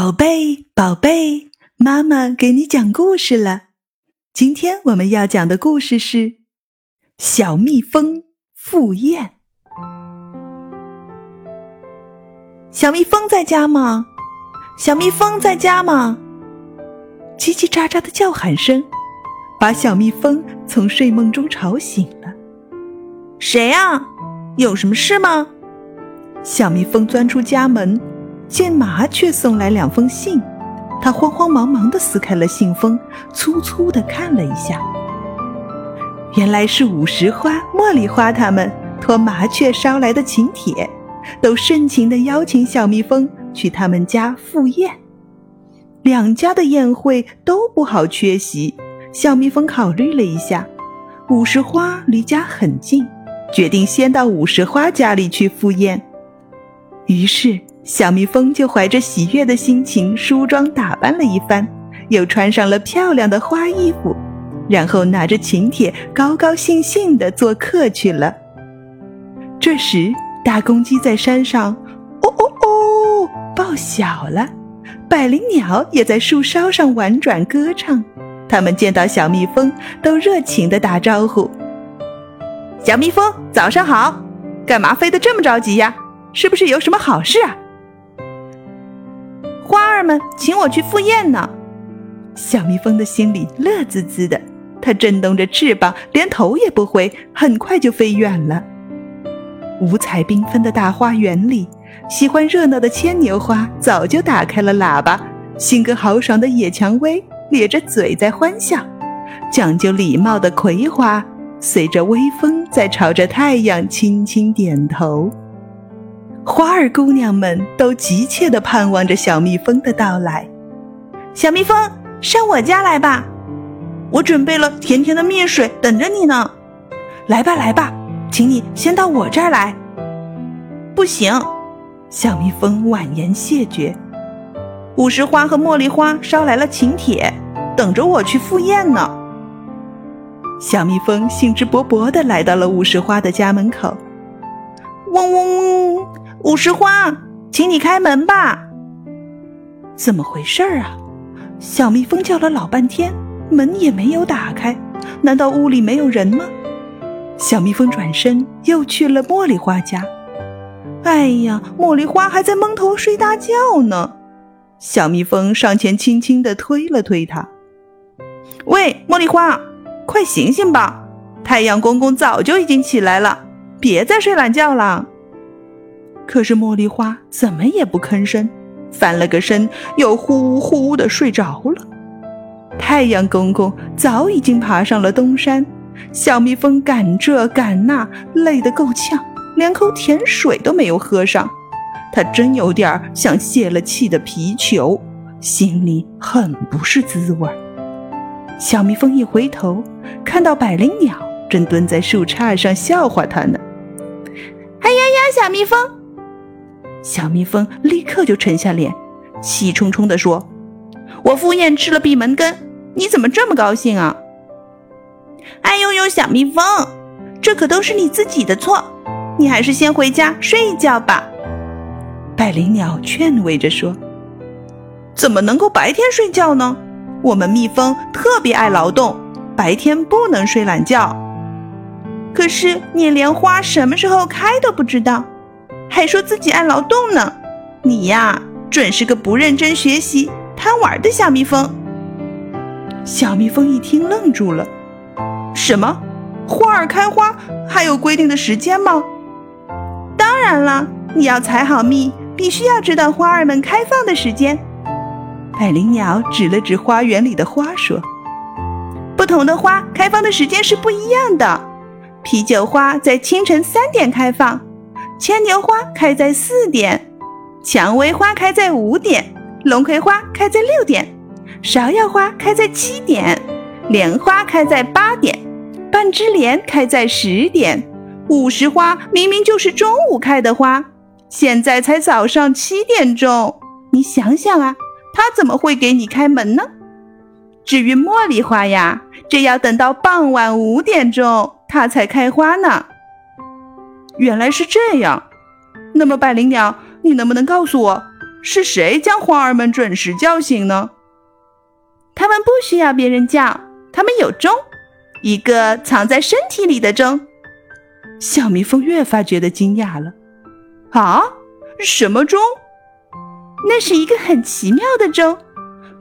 宝贝，宝贝，妈妈给你讲故事了。今天我们要讲的故事是《小蜜蜂赴宴》。小蜜蜂在家吗？小蜜蜂在家吗？叽叽喳喳的叫喊声把小蜜蜂从睡梦中吵醒了。谁呀？有什么事吗？小蜜蜂钻出家门。见麻雀送来两封信，他慌慌忙忙地撕开了信封，粗粗地看了一下。原来是五十花、茉莉花他们托麻雀捎来的请帖，都盛情地邀请小蜜蜂去他们家赴宴。两家的宴会都不好缺席。小蜜蜂考虑了一下，五十花离家很近，决定先到五十花家里去赴宴。于是。小蜜蜂就怀着喜悦的心情梳妆打扮了一番，又穿上了漂亮的花衣服，然后拿着请帖，高高兴兴地做客去了。这时，大公鸡在山上“哦哦哦”报晓了，百灵鸟也在树梢上婉转歌唱。它们见到小蜜蜂，都热情地打招呼：“小蜜蜂，早上好！干嘛飞得这么着急呀？是不是有什么好事啊？”们请我去赴宴呢，小蜜蜂的心里乐滋滋的。它震动着翅膀，连头也不回，很快就飞远了。五彩缤纷的大花园里，喜欢热闹的牵牛花早就打开了喇叭，性格豪爽的野蔷薇咧着嘴在欢笑，讲究礼貌的葵花随着微风在朝着太阳轻轻点头。花儿姑娘们都急切地盼望着小蜜蜂的到来。小蜜蜂，上我家来吧，我准备了甜甜的蜜水等着你呢。来吧，来吧，请你先到我这儿来。不行，小蜜蜂婉言谢绝。五十花和茉莉花捎来了请帖，等着我去赴宴呢。小蜜蜂兴致勃勃地来到了五十花的家门口。嗡嗡嗡。五十花，请你开门吧。怎么回事啊？小蜜蜂叫了老半天，门也没有打开。难道屋里没有人吗？小蜜蜂转身又去了茉莉花家。哎呀，茉莉花还在蒙头睡大觉呢。小蜜蜂上前轻轻地推了推它。喂，茉莉花，快醒醒吧！太阳公公早就已经起来了，别再睡懒觉了。可是茉莉花怎么也不吭声，翻了个身又呼呼的睡着了。太阳公公早已经爬上了东山，小蜜蜂赶这赶那，累得够呛，连口甜水都没有喝上。他真有点像泄了气的皮球，心里很不是滋味。小蜜蜂一回头，看到百灵鸟正蹲在树杈上笑话它呢。哎呀呀，小蜜蜂！小蜜蜂立刻就沉下脸，气冲冲地说：“我赴宴吃了闭门羹，你怎么这么高兴啊？”“哎呦呦，小蜜蜂，这可都是你自己的错，你还是先回家睡一觉吧。”百灵鸟劝慰着说：“怎么能够白天睡觉呢？我们蜜蜂特别爱劳动，白天不能睡懒觉。可是你连花什么时候开都不知道。”还说自己爱劳动呢，你呀，准是个不认真学习、贪玩的小蜜蜂。小蜜蜂一听愣住了，什么？花儿开花还有规定的时间吗？当然了，你要采好蜜，必须要知道花儿们开放的时间。百灵鸟指了指花园里的花说：“不同的花开放的时间是不一样的。啤酒花在清晨三点开放。”牵牛花开在四点，蔷薇花开在五点，龙葵花开在六点，芍药花开在七点，莲花开在八点，半枝莲开在十点。午时花明明就是中午开的花，现在才早上七点钟。你想想啊，它怎么会给你开门呢？至于茉莉花呀，这要等到傍晚五点钟，它才开花呢。原来是这样，那么百灵鸟，你能不能告诉我，是谁将花儿们准时叫醒呢？他们不需要别人叫，他们有钟，一个藏在身体里的钟。小蜜蜂越发觉得惊讶了。啊，什么钟？那是一个很奇妙的钟，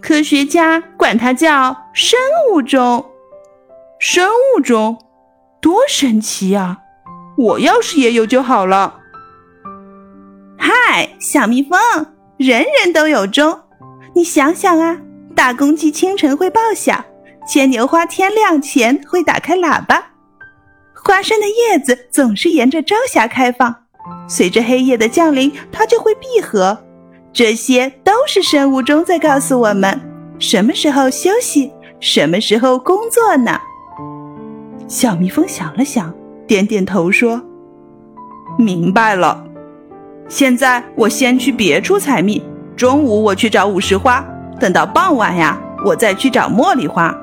科学家管它叫生物钟。生物钟，多神奇呀！我要是也有就好了。嗨，小蜜蜂，人人都有钟。你想想啊，大公鸡清晨会报晓，牵牛花天亮前会打开喇叭，花生的叶子总是沿着朝霞开放，随着黑夜的降临，它就会闭合。这些都是生物钟在告诉我们什么时候休息，什么时候工作呢？小蜜蜂想了想，点点头说：“明白了。现在我先去别处采蜜，中午我去找五十花，等到傍晚呀，我再去找茉莉花。”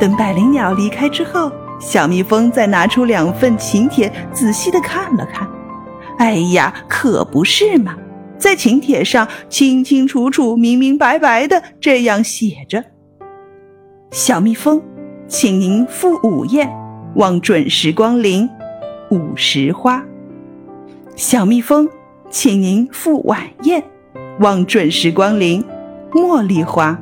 等百灵鸟离开之后，小蜜蜂再拿出两份请帖，仔细的看了看。哎呀，可不是嘛！在请帖上清清楚楚、明明白白的这样写着：“小蜜蜂。”请您赴午宴，望准时光临。午时花，小蜜蜂，请您赴晚宴，望准时光临。茉莉花，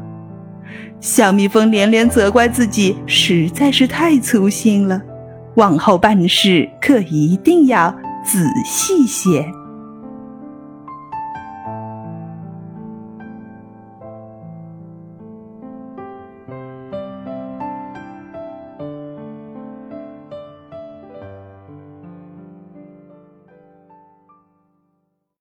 小蜜蜂连连责怪自己实在是太粗心了，往后办事可一定要仔细些。